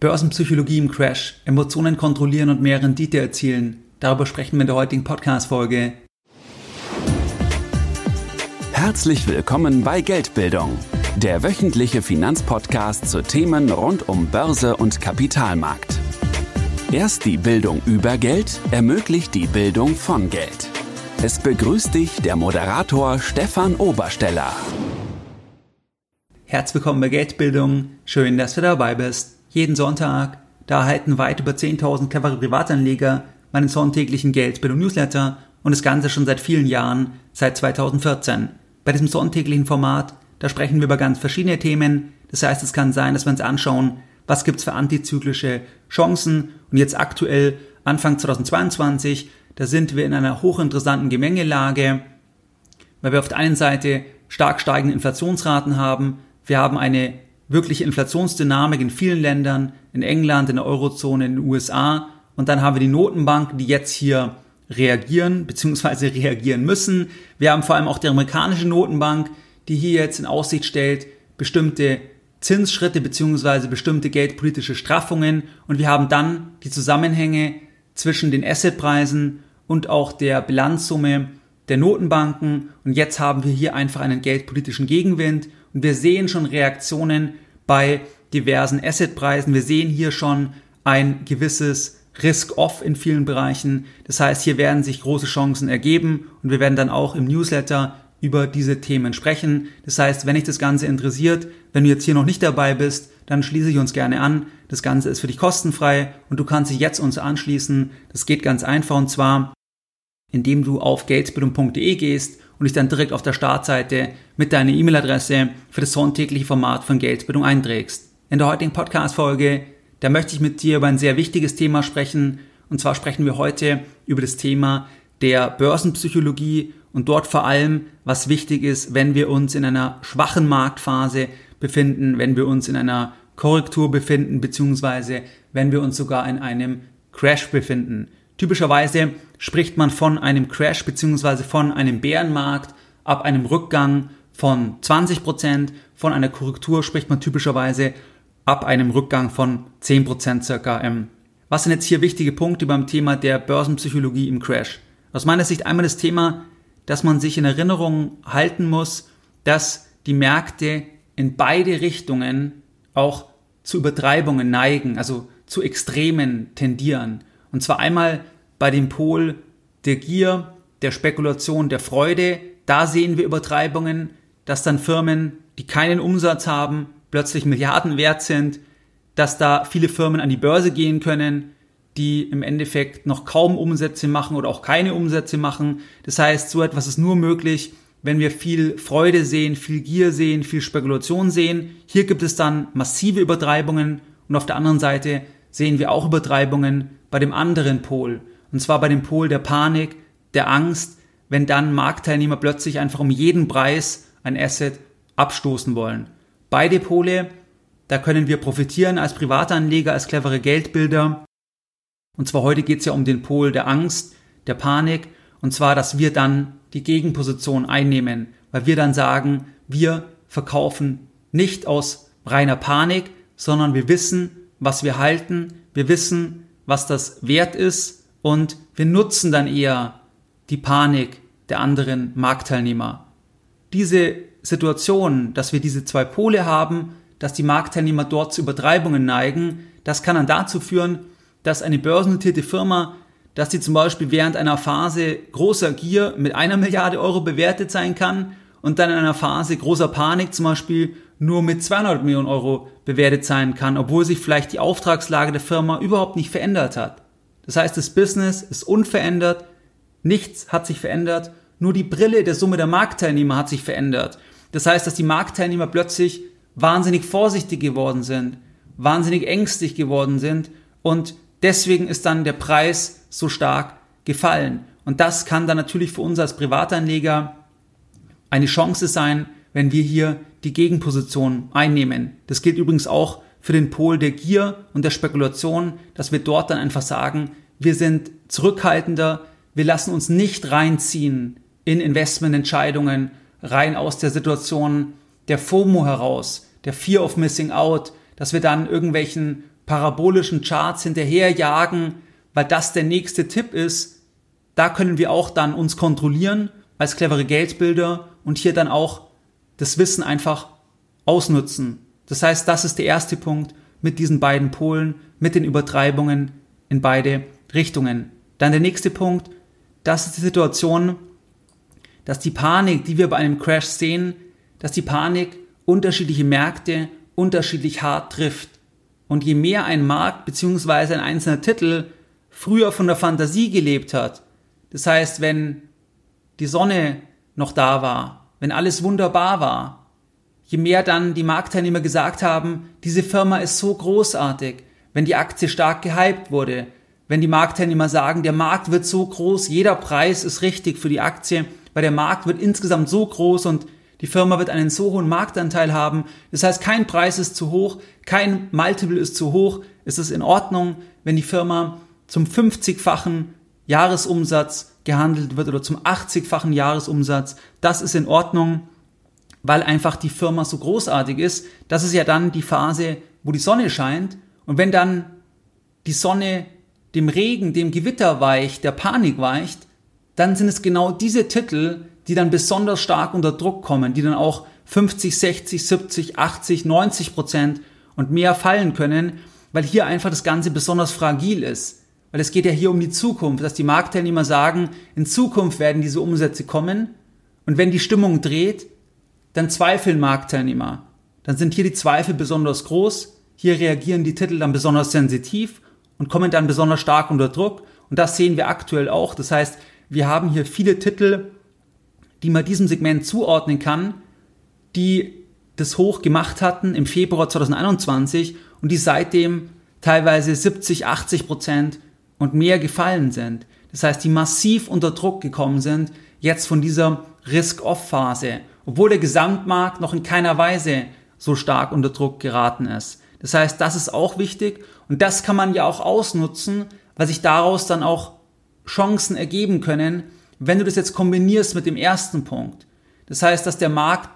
Börsenpsychologie im Crash, Emotionen kontrollieren und mehr Rendite erzielen. Darüber sprechen wir in der heutigen Podcast-Folge. Herzlich willkommen bei Geldbildung, der wöchentliche Finanzpodcast zu Themen rund um Börse und Kapitalmarkt. Erst die Bildung über Geld ermöglicht die Bildung von Geld. Es begrüßt dich der Moderator Stefan Obersteller. Herzlich willkommen bei Geldbildung. Schön, dass du dabei bist. Jeden Sonntag, da erhalten weit über 10.000 clevere Privatanleger meinen sonntäglichen Geldbildung-Newsletter und das Ganze schon seit vielen Jahren, seit 2014. Bei diesem sonntäglichen Format, da sprechen wir über ganz verschiedene Themen. Das heißt, es kann sein, dass wir uns anschauen, was gibt's für antizyklische Chancen und jetzt aktuell Anfang 2022, da sind wir in einer hochinteressanten Gemengelage, weil wir auf der einen Seite stark steigende Inflationsraten haben, wir haben eine wirkliche Inflationsdynamik in vielen Ländern, in England, in der Eurozone, in den USA. Und dann haben wir die Notenbanken, die jetzt hier reagieren bzw. reagieren müssen. Wir haben vor allem auch die amerikanische Notenbank, die hier jetzt in Aussicht stellt, bestimmte Zinsschritte bzw. bestimmte geldpolitische Straffungen. Und wir haben dann die Zusammenhänge zwischen den Assetpreisen und auch der Bilanzsumme der Notenbanken. Und jetzt haben wir hier einfach einen geldpolitischen Gegenwind. Und wir sehen schon Reaktionen bei diversen Assetpreisen. Wir sehen hier schon ein gewisses Risk-Off in vielen Bereichen. Das heißt, hier werden sich große Chancen ergeben und wir werden dann auch im Newsletter über diese Themen sprechen. Das heißt, wenn dich das Ganze interessiert, wenn du jetzt hier noch nicht dabei bist, dann schließe ich uns gerne an. Das Ganze ist für dich kostenfrei und du kannst dich jetzt uns anschließen. Das geht ganz einfach und zwar, indem du auf geldbildung.de gehst und dich dann direkt auf der Startseite mit deiner E-Mail-Adresse für das sonntägliche Format von Geldbildung einträgst. In der heutigen Podcast-Folge, da möchte ich mit dir über ein sehr wichtiges Thema sprechen. Und zwar sprechen wir heute über das Thema der Börsenpsychologie und dort vor allem, was wichtig ist, wenn wir uns in einer schwachen Marktphase befinden, wenn wir uns in einer Korrektur befinden, beziehungsweise wenn wir uns sogar in einem Crash befinden. Typischerweise spricht man von einem Crash bzw. von einem Bärenmarkt ab einem Rückgang von 20%, von einer Korrektur spricht man typischerweise ab einem Rückgang von 10% circa. Ähm, was sind jetzt hier wichtige Punkte beim Thema der Börsenpsychologie im Crash? Aus meiner Sicht einmal das Thema, dass man sich in Erinnerung halten muss, dass die Märkte in beide Richtungen auch zu Übertreibungen neigen, also zu Extremen tendieren. Und zwar einmal bei dem Pol der Gier, der Spekulation, der Freude. Da sehen wir Übertreibungen, dass dann Firmen, die keinen Umsatz haben, plötzlich Milliarden wert sind, dass da viele Firmen an die Börse gehen können, die im Endeffekt noch kaum Umsätze machen oder auch keine Umsätze machen. Das heißt, so etwas ist nur möglich, wenn wir viel Freude sehen, viel Gier sehen, viel Spekulation sehen. Hier gibt es dann massive Übertreibungen und auf der anderen Seite sehen wir auch Übertreibungen bei dem anderen Pol. Und zwar bei dem Pol der Panik, der Angst, wenn dann Marktteilnehmer plötzlich einfach um jeden Preis ein Asset abstoßen wollen. Beide Pole, da können wir profitieren als Privatanleger, als clevere Geldbilder. Und zwar heute geht es ja um den Pol der Angst, der Panik. Und zwar, dass wir dann die Gegenposition einnehmen, weil wir dann sagen, wir verkaufen nicht aus reiner Panik, sondern wir wissen, was wir halten, wir wissen, was das wert ist und wir nutzen dann eher die Panik der anderen Marktteilnehmer. Diese Situation, dass wir diese zwei Pole haben, dass die Marktteilnehmer dort zu Übertreibungen neigen, das kann dann dazu führen, dass eine börsennotierte Firma, dass sie zum Beispiel während einer Phase großer Gier mit einer Milliarde Euro bewertet sein kann und dann in einer Phase großer Panik zum Beispiel nur mit 200 Millionen Euro bewertet sein kann, obwohl sich vielleicht die Auftragslage der Firma überhaupt nicht verändert hat. Das heißt, das Business ist unverändert, nichts hat sich verändert, nur die Brille der Summe der Marktteilnehmer hat sich verändert. Das heißt, dass die Marktteilnehmer plötzlich wahnsinnig vorsichtig geworden sind, wahnsinnig ängstlich geworden sind und deswegen ist dann der Preis so stark gefallen. Und das kann dann natürlich für uns als Privatanleger eine Chance sein, wenn wir hier die Gegenposition einnehmen. Das gilt übrigens auch für den Pol der Gier und der Spekulation, dass wir dort dann einfach sagen, wir sind zurückhaltender, wir lassen uns nicht reinziehen in Investmententscheidungen, rein aus der Situation der FOMO heraus, der Fear of Missing Out, dass wir dann irgendwelchen parabolischen Charts hinterherjagen, weil das der nächste Tipp ist, da können wir auch dann uns kontrollieren als clevere Geldbilder und hier dann auch das Wissen einfach ausnutzen. Das heißt, das ist der erste Punkt mit diesen beiden Polen, mit den Übertreibungen in beide Richtungen. Dann der nächste Punkt, das ist die Situation, dass die Panik, die wir bei einem Crash sehen, dass die Panik unterschiedliche Märkte unterschiedlich hart trifft. Und je mehr ein Markt bzw. ein einzelner Titel früher von der Fantasie gelebt hat, das heißt, wenn die Sonne noch da war, wenn alles wunderbar war, je mehr dann die Marktteilnehmer gesagt haben, diese Firma ist so großartig, wenn die Aktie stark gehypt wurde, wenn die Marktteilnehmer sagen, der Markt wird so groß, jeder Preis ist richtig für die Aktie, weil der Markt wird insgesamt so groß und die Firma wird einen so hohen Marktanteil haben. Das heißt, kein Preis ist zu hoch, kein Multiple ist zu hoch. Es ist in Ordnung, wenn die Firma zum 50-fachen Jahresumsatz gehandelt wird oder zum 80-fachen Jahresumsatz. Das ist in Ordnung, weil einfach die Firma so großartig ist. Das ist ja dann die Phase, wo die Sonne scheint. Und wenn dann die Sonne dem Regen, dem Gewitter weicht, der Panik weicht, dann sind es genau diese Titel, die dann besonders stark unter Druck kommen, die dann auch 50, 60, 70, 80, 90 Prozent und mehr fallen können, weil hier einfach das Ganze besonders fragil ist. Weil es geht ja hier um die Zukunft, dass die Marktteilnehmer sagen, in Zukunft werden diese Umsätze kommen und wenn die Stimmung dreht, dann zweifeln Marktteilnehmer. Dann sind hier die Zweifel besonders groß, hier reagieren die Titel dann besonders sensitiv und kommen dann besonders stark unter Druck und das sehen wir aktuell auch. Das heißt, wir haben hier viele Titel, die man diesem Segment zuordnen kann, die das hoch gemacht hatten im Februar 2021 und die seitdem teilweise 70, 80 Prozent und mehr gefallen sind. Das heißt, die massiv unter Druck gekommen sind, jetzt von dieser Risk-Off-Phase, obwohl der Gesamtmarkt noch in keiner Weise so stark unter Druck geraten ist. Das heißt, das ist auch wichtig und das kann man ja auch ausnutzen, weil sich daraus dann auch Chancen ergeben können, wenn du das jetzt kombinierst mit dem ersten Punkt. Das heißt, dass der Markt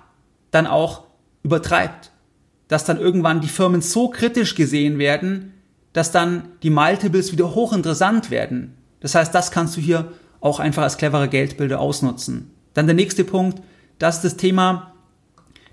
dann auch übertreibt, dass dann irgendwann die Firmen so kritisch gesehen werden, dass dann die Multiples wieder hochinteressant werden. Das heißt, das kannst du hier auch einfach als cleverer Geldbilder ausnutzen. Dann der nächste Punkt, das ist das Thema,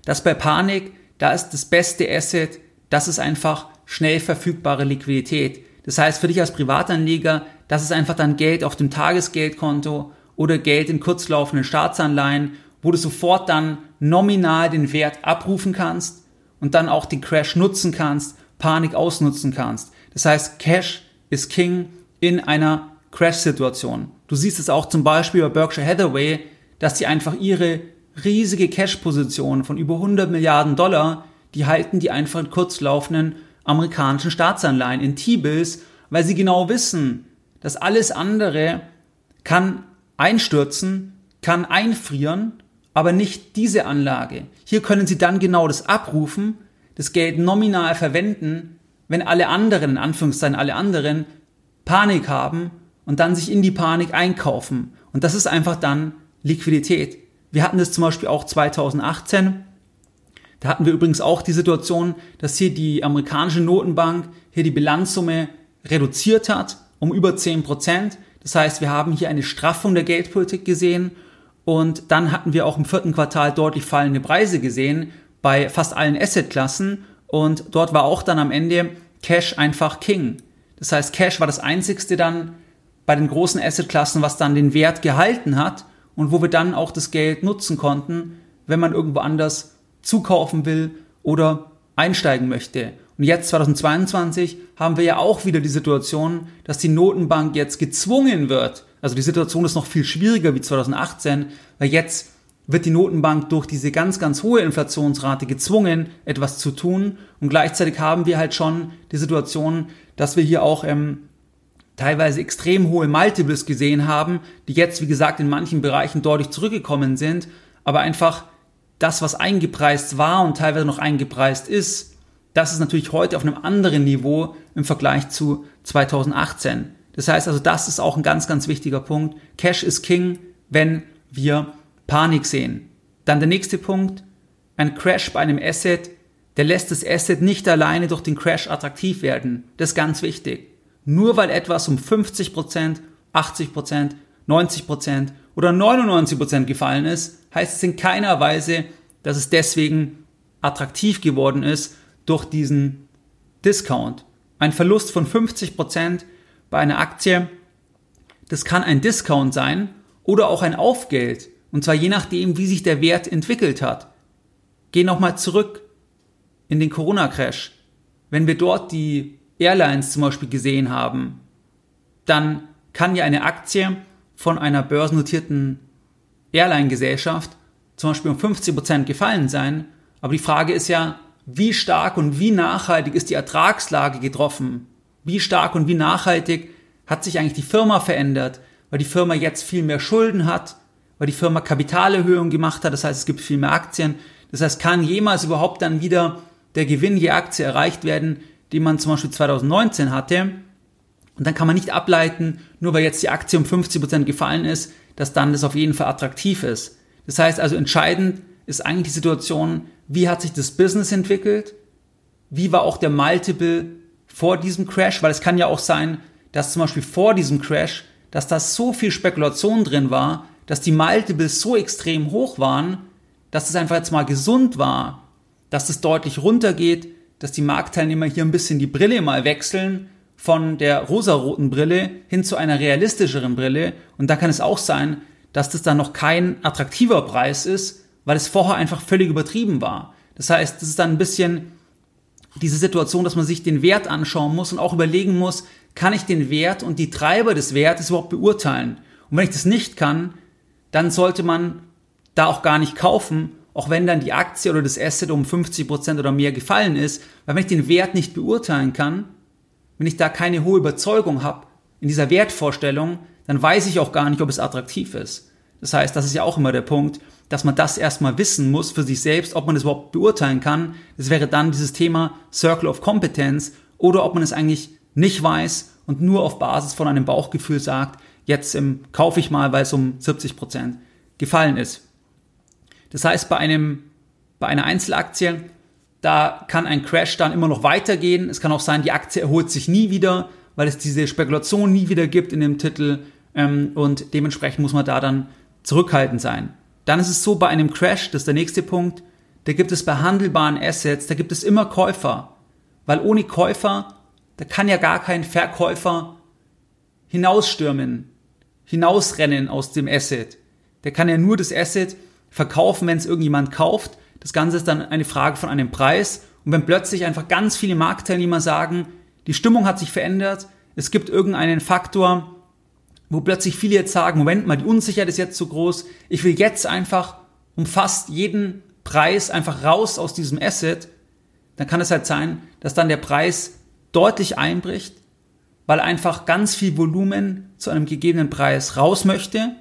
dass bei Panik, da ist das beste Asset, das ist einfach schnell verfügbare Liquidität. Das heißt, für dich als Privatanleger, das ist einfach dann Geld auf dem Tagesgeldkonto oder Geld in kurzlaufenden Staatsanleihen, wo du sofort dann nominal den Wert abrufen kannst und dann auch den Crash nutzen kannst, Panik ausnutzen kannst. Das heißt, Cash ist King in einer Crash-Situation. Du siehst es auch zum Beispiel bei Berkshire Hathaway, dass sie einfach ihre riesige Cash-Position von über 100 Milliarden Dollar, die halten die einfach in kurzlaufenden amerikanischen Staatsanleihen, in T-Bills, weil sie genau wissen, dass alles andere kann einstürzen, kann einfrieren, aber nicht diese Anlage. Hier können Sie dann genau das abrufen, das Geld nominal verwenden, wenn alle anderen, in Anführungszeichen alle anderen, Panik haben und dann sich in die Panik einkaufen. Und das ist einfach dann Liquidität. Wir hatten das zum Beispiel auch 2018. Da hatten wir übrigens auch die Situation, dass hier die amerikanische Notenbank hier die Bilanzsumme reduziert hat um über 10 Prozent. Das heißt, wir haben hier eine Straffung der Geldpolitik gesehen und dann hatten wir auch im vierten Quartal deutlich fallende Preise gesehen bei fast allen Assetklassen und dort war auch dann am Ende Cash einfach King. Das heißt, Cash war das einzigste dann bei den großen Assetklassen, was dann den Wert gehalten hat und wo wir dann auch das Geld nutzen konnten, wenn man irgendwo anders zukaufen will oder einsteigen möchte. Und jetzt 2022 haben wir ja auch wieder die Situation, dass die Notenbank jetzt gezwungen wird. Also die Situation ist noch viel schwieriger wie 2018, weil jetzt wird die Notenbank durch diese ganz, ganz hohe Inflationsrate gezwungen, etwas zu tun. Und gleichzeitig haben wir halt schon die Situation, dass wir hier auch ähm, teilweise extrem hohe Multiples gesehen haben, die jetzt, wie gesagt, in manchen Bereichen deutlich zurückgekommen sind, aber einfach das, was eingepreist war und teilweise noch eingepreist ist, das ist natürlich heute auf einem anderen Niveau im Vergleich zu 2018. Das heißt also, das ist auch ein ganz, ganz wichtiger Punkt. Cash ist King, wenn wir Panik sehen. Dann der nächste Punkt. Ein Crash bei einem Asset, der lässt das Asset nicht alleine durch den Crash attraktiv werden. Das ist ganz wichtig. Nur weil etwas um 50%, 80%, 90% oder 99% gefallen ist, heißt es in keiner Weise, dass es deswegen attraktiv geworden ist durch diesen Discount. Ein Verlust von 50% bei einer Aktie, das kann ein Discount sein oder auch ein Aufgeld. Und zwar je nachdem, wie sich der Wert entwickelt hat. Geh nochmal zurück in den Corona-Crash. Wenn wir dort die Airlines zum Beispiel gesehen haben, dann kann ja eine Aktie von einer börsennotierten Airline-Gesellschaft zum Beispiel um 50% gefallen sein. Aber die Frage ist ja, wie stark und wie nachhaltig ist die Ertragslage getroffen? Wie stark und wie nachhaltig hat sich eigentlich die Firma verändert? Weil die Firma jetzt viel mehr Schulden hat, weil die Firma Kapitalerhöhung gemacht hat, das heißt, es gibt viel mehr Aktien. Das heißt, kann jemals überhaupt dann wieder der Gewinn je Aktie erreicht werden, den man zum Beispiel 2019 hatte? Und dann kann man nicht ableiten, nur weil jetzt die Aktie um 50% gefallen ist, dass dann das auf jeden Fall attraktiv ist. Das heißt also, entscheidend ist eigentlich die Situation, wie hat sich das Business entwickelt? Wie war auch der Multiple vor diesem Crash? Weil es kann ja auch sein, dass zum Beispiel vor diesem Crash, dass da so viel Spekulation drin war, dass die Multiples so extrem hoch waren, dass es einfach jetzt mal gesund war, dass es deutlich runtergeht, dass die Marktteilnehmer hier ein bisschen die Brille mal wechseln von der rosaroten Brille hin zu einer realistischeren Brille. Und da kann es auch sein, dass das dann noch kein attraktiver Preis ist, weil es vorher einfach völlig übertrieben war. Das heißt, das ist dann ein bisschen diese Situation, dass man sich den Wert anschauen muss und auch überlegen muss, kann ich den Wert und die Treiber des Wertes überhaupt beurteilen? Und wenn ich das nicht kann, dann sollte man da auch gar nicht kaufen, auch wenn dann die Aktie oder das Asset um 50% oder mehr gefallen ist, weil wenn ich den Wert nicht beurteilen kann, wenn ich da keine hohe Überzeugung habe in dieser Wertvorstellung, dann weiß ich auch gar nicht, ob es attraktiv ist. Das heißt, das ist ja auch immer der Punkt, dass man das erstmal wissen muss für sich selbst, ob man es überhaupt beurteilen kann. Das wäre dann dieses Thema Circle of Competence oder ob man es eigentlich nicht weiß und nur auf Basis von einem Bauchgefühl sagt, jetzt ähm, kaufe ich mal, weil es um 70 Prozent gefallen ist. Das heißt, bei einem, bei einer Einzelaktie, da kann ein Crash dann immer noch weitergehen. Es kann auch sein, die Aktie erholt sich nie wieder, weil es diese Spekulation nie wieder gibt in dem Titel ähm, und dementsprechend muss man da dann zurückhaltend sein. Dann ist es so bei einem Crash, das ist der nächste Punkt, da gibt es bei handelbaren Assets, da gibt es immer Käufer, weil ohne Käufer, da kann ja gar kein Verkäufer hinausstürmen, hinausrennen aus dem Asset. Der kann ja nur das Asset verkaufen, wenn es irgendjemand kauft. Das Ganze ist dann eine Frage von einem Preis. Und wenn plötzlich einfach ganz viele Marktteilnehmer sagen, die Stimmung hat sich verändert, es gibt irgendeinen Faktor, wo plötzlich viele jetzt sagen, Moment mal, die Unsicherheit ist jetzt zu groß, ich will jetzt einfach um fast jeden Preis einfach raus aus diesem Asset, dann kann es halt sein, dass dann der Preis deutlich einbricht, weil einfach ganz viel Volumen zu einem gegebenen Preis raus möchte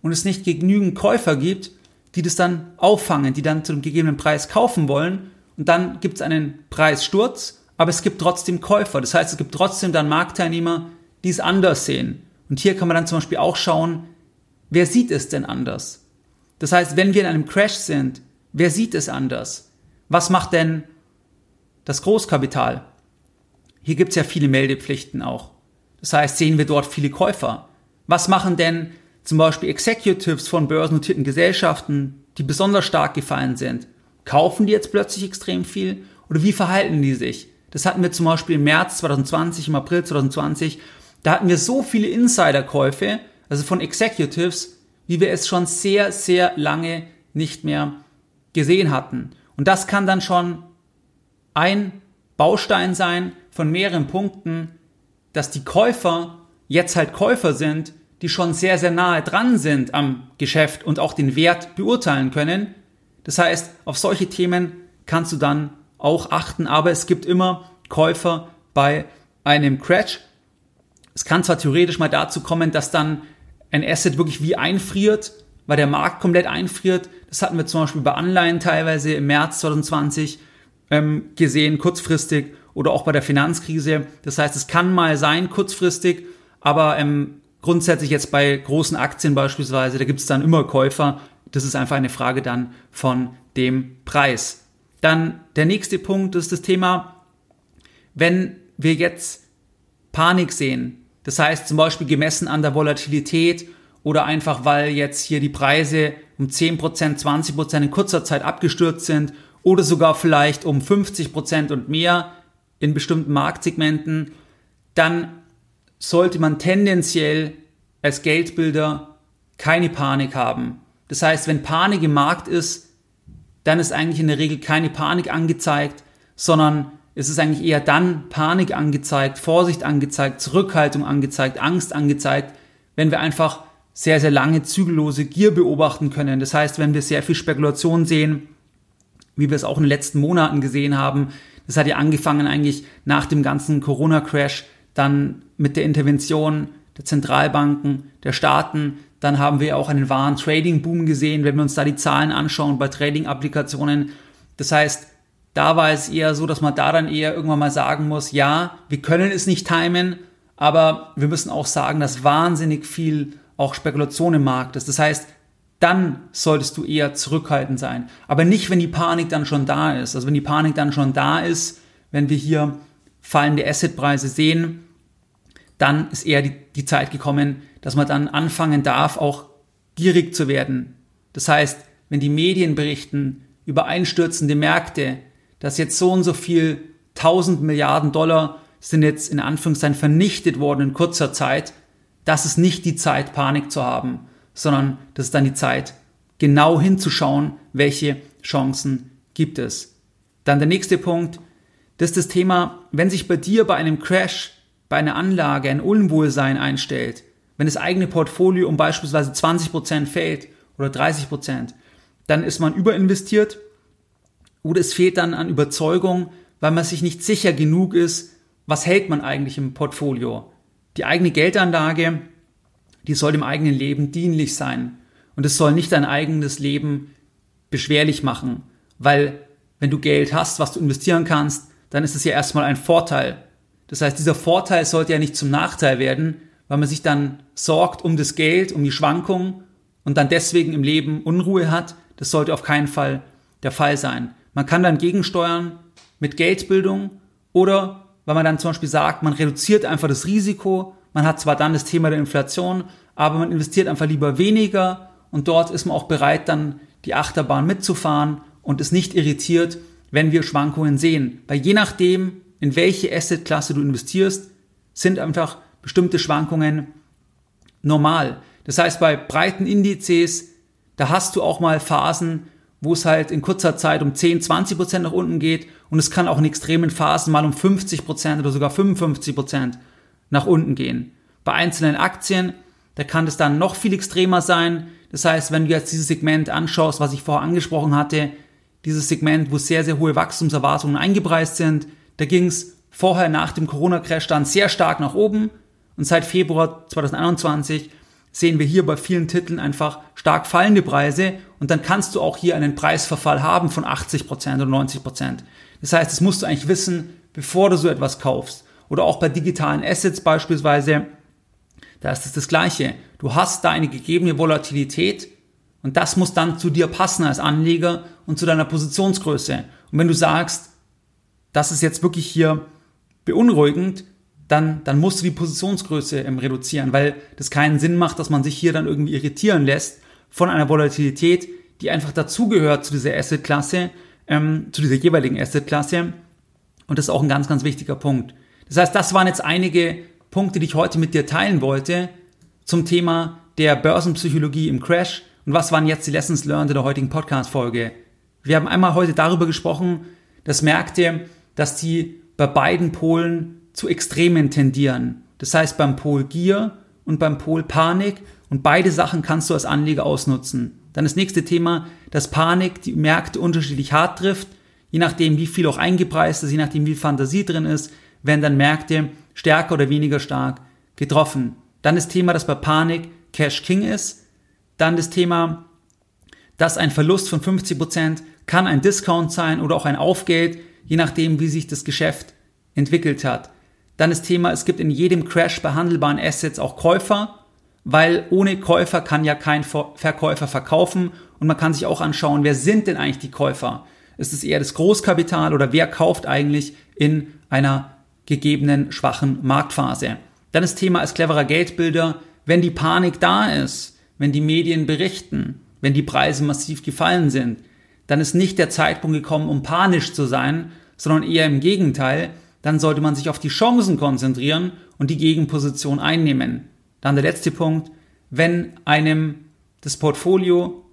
und es nicht genügend Käufer gibt, die das dann auffangen, die dann zu einem gegebenen Preis kaufen wollen und dann gibt es einen Preissturz, aber es gibt trotzdem Käufer. Das heißt, es gibt trotzdem dann Marktteilnehmer, die es anders sehen. Und hier kann man dann zum Beispiel auch schauen, wer sieht es denn anders? Das heißt, wenn wir in einem Crash sind, wer sieht es anders? Was macht denn das Großkapital? Hier gibt es ja viele Meldepflichten auch. Das heißt, sehen wir dort viele Käufer. Was machen denn zum Beispiel Executives von börsennotierten Gesellschaften, die besonders stark gefallen sind? Kaufen die jetzt plötzlich extrem viel oder wie verhalten die sich? Das hatten wir zum Beispiel im März 2020, im April 2020 da hatten wir so viele Insiderkäufe, also von Executives, wie wir es schon sehr, sehr lange nicht mehr gesehen hatten. Und das kann dann schon ein Baustein sein von mehreren Punkten, dass die Käufer jetzt halt Käufer sind, die schon sehr, sehr nahe dran sind am Geschäft und auch den Wert beurteilen können. Das heißt, auf solche Themen kannst du dann auch achten, aber es gibt immer Käufer bei einem Crash es kann zwar theoretisch mal dazu kommen, dass dann ein Asset wirklich wie einfriert, weil der Markt komplett einfriert. Das hatten wir zum Beispiel bei Anleihen teilweise im März 2020 ähm, gesehen, kurzfristig oder auch bei der Finanzkrise. Das heißt, es kann mal sein, kurzfristig, aber ähm, grundsätzlich jetzt bei großen Aktien beispielsweise, da gibt es dann immer Käufer. Das ist einfach eine Frage dann von dem Preis. Dann der nächste Punkt ist das Thema, wenn wir jetzt Panik sehen, das heißt zum Beispiel gemessen an der Volatilität oder einfach weil jetzt hier die Preise um 10%, 20% in kurzer Zeit abgestürzt sind oder sogar vielleicht um 50% und mehr in bestimmten Marktsegmenten, dann sollte man tendenziell als Geldbilder keine Panik haben. Das heißt, wenn Panik im Markt ist, dann ist eigentlich in der Regel keine Panik angezeigt, sondern es ist eigentlich eher dann Panik angezeigt, Vorsicht angezeigt, Zurückhaltung angezeigt, Angst angezeigt, wenn wir einfach sehr, sehr lange zügellose Gier beobachten können. Das heißt, wenn wir sehr viel Spekulation sehen, wie wir es auch in den letzten Monaten gesehen haben, das hat ja angefangen eigentlich nach dem ganzen Corona-Crash, dann mit der Intervention der Zentralbanken, der Staaten, dann haben wir auch einen wahren Trading-Boom gesehen, wenn wir uns da die Zahlen anschauen bei Trading-Applikationen. Das heißt, da war es eher so, dass man da dann eher irgendwann mal sagen muss, ja, wir können es nicht timen, aber wir müssen auch sagen, dass wahnsinnig viel auch Spekulation im Markt ist. Das heißt, dann solltest du eher zurückhaltend sein. Aber nicht, wenn die Panik dann schon da ist. Also wenn die Panik dann schon da ist, wenn wir hier fallende Assetpreise sehen, dann ist eher die, die Zeit gekommen, dass man dann anfangen darf, auch gierig zu werden. Das heißt, wenn die Medien berichten über einstürzende Märkte, dass jetzt so und so viel 1000 Milliarden Dollar sind jetzt in Anführungszeichen vernichtet worden in kurzer Zeit, das ist nicht die Zeit, Panik zu haben, sondern das ist dann die Zeit, genau hinzuschauen, welche Chancen gibt es. Dann der nächste Punkt, das ist das Thema, wenn sich bei dir bei einem Crash, bei einer Anlage ein Unwohlsein einstellt, wenn das eigene Portfolio um beispielsweise 20% fällt oder 30%, dann ist man überinvestiert oder es fehlt dann an Überzeugung, weil man sich nicht sicher genug ist, was hält man eigentlich im Portfolio. Die eigene Geldanlage, die soll dem eigenen Leben dienlich sein. Und es soll nicht dein eigenes Leben beschwerlich machen, weil wenn du Geld hast, was du investieren kannst, dann ist es ja erstmal ein Vorteil. Das heißt, dieser Vorteil sollte ja nicht zum Nachteil werden, weil man sich dann sorgt um das Geld, um die Schwankungen und dann deswegen im Leben Unruhe hat. Das sollte auf keinen Fall der Fall sein. Man kann dann gegensteuern mit Geldbildung oder weil man dann zum Beispiel sagt, man reduziert einfach das Risiko. Man hat zwar dann das Thema der Inflation, aber man investiert einfach lieber weniger und dort ist man auch bereit, dann die Achterbahn mitzufahren und ist nicht irritiert, wenn wir Schwankungen sehen. Weil je nachdem, in welche Assetklasse du investierst, sind einfach bestimmte Schwankungen normal. Das heißt, bei breiten Indizes, da hast du auch mal Phasen, wo es halt in kurzer Zeit um 10, 20 Prozent nach unten geht und es kann auch in extremen Phasen mal um 50 Prozent oder sogar 55 Prozent nach unten gehen. Bei einzelnen Aktien, da kann es dann noch viel extremer sein. Das heißt, wenn du jetzt dieses Segment anschaust, was ich vorher angesprochen hatte, dieses Segment, wo sehr, sehr hohe Wachstumserwartungen eingepreist sind, da ging es vorher nach dem Corona-Crash dann sehr stark nach oben und seit Februar 2021 sehen wir hier bei vielen Titeln einfach stark fallende Preise und dann kannst du auch hier einen Preisverfall haben von 80% oder 90%. Das heißt, das musst du eigentlich wissen, bevor du so etwas kaufst. Oder auch bei digitalen Assets beispielsweise, da ist es das Gleiche. Du hast da eine gegebene Volatilität und das muss dann zu dir passen als Anleger und zu deiner Positionsgröße. Und wenn du sagst, das ist jetzt wirklich hier beunruhigend, dann, dann musst du die Positionsgröße ähm, reduzieren, weil das keinen Sinn macht, dass man sich hier dann irgendwie irritieren lässt von einer Volatilität, die einfach dazugehört zu dieser Assetklasse, ähm, zu dieser jeweiligen Assetklasse. Und das ist auch ein ganz, ganz wichtiger Punkt. Das heißt, das waren jetzt einige Punkte, die ich heute mit dir teilen wollte zum Thema der Börsenpsychologie im Crash. Und was waren jetzt die Lessons learned in der heutigen Podcast-Folge? Wir haben einmal heute darüber gesprochen, dass Märkte, dass die bei beiden Polen zu Extremen tendieren. Das heißt beim Pol Gier und beim Pol Panik und beide Sachen kannst du als Anleger ausnutzen. Dann das nächste Thema, dass Panik die Märkte unterschiedlich hart trifft, je nachdem wie viel auch eingepreist ist, je nachdem wie Fantasie drin ist, werden dann Märkte stärker oder weniger stark getroffen. Dann das Thema, dass bei Panik Cash King ist. Dann das Thema, dass ein Verlust von 50 Prozent kann ein Discount sein oder auch ein Aufgeld, je nachdem wie sich das Geschäft entwickelt hat. Dann das Thema, es gibt in jedem Crash bei handelbaren Assets auch Käufer, weil ohne Käufer kann ja kein Verkäufer verkaufen und man kann sich auch anschauen, wer sind denn eigentlich die Käufer? Ist es eher das Großkapital oder wer kauft eigentlich in einer gegebenen schwachen Marktphase? Dann das Thema als cleverer Geldbilder, wenn die Panik da ist, wenn die Medien berichten, wenn die Preise massiv gefallen sind, dann ist nicht der Zeitpunkt gekommen, um panisch zu sein, sondern eher im Gegenteil, dann sollte man sich auf die Chancen konzentrieren und die Gegenposition einnehmen. Dann der letzte Punkt, wenn einem das Portfolio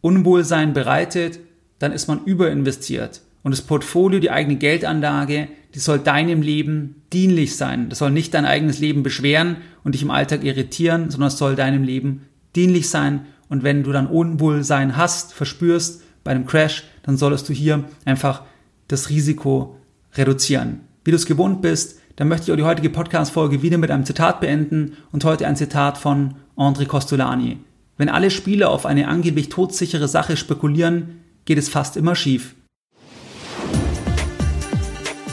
Unwohlsein bereitet, dann ist man überinvestiert. Und das Portfolio, die eigene Geldanlage, die soll deinem Leben dienlich sein. Das soll nicht dein eigenes Leben beschweren und dich im Alltag irritieren, sondern es soll deinem Leben dienlich sein. Und wenn du dann Unwohlsein hast, verspürst bei einem Crash, dann solltest du hier einfach das Risiko reduzieren. Wie du es gewohnt bist, dann möchte ich auch die heutige Podcast-Folge wieder mit einem Zitat beenden und heute ein Zitat von André Costolani. Wenn alle Spieler auf eine angeblich todsichere Sache spekulieren, geht es fast immer schief.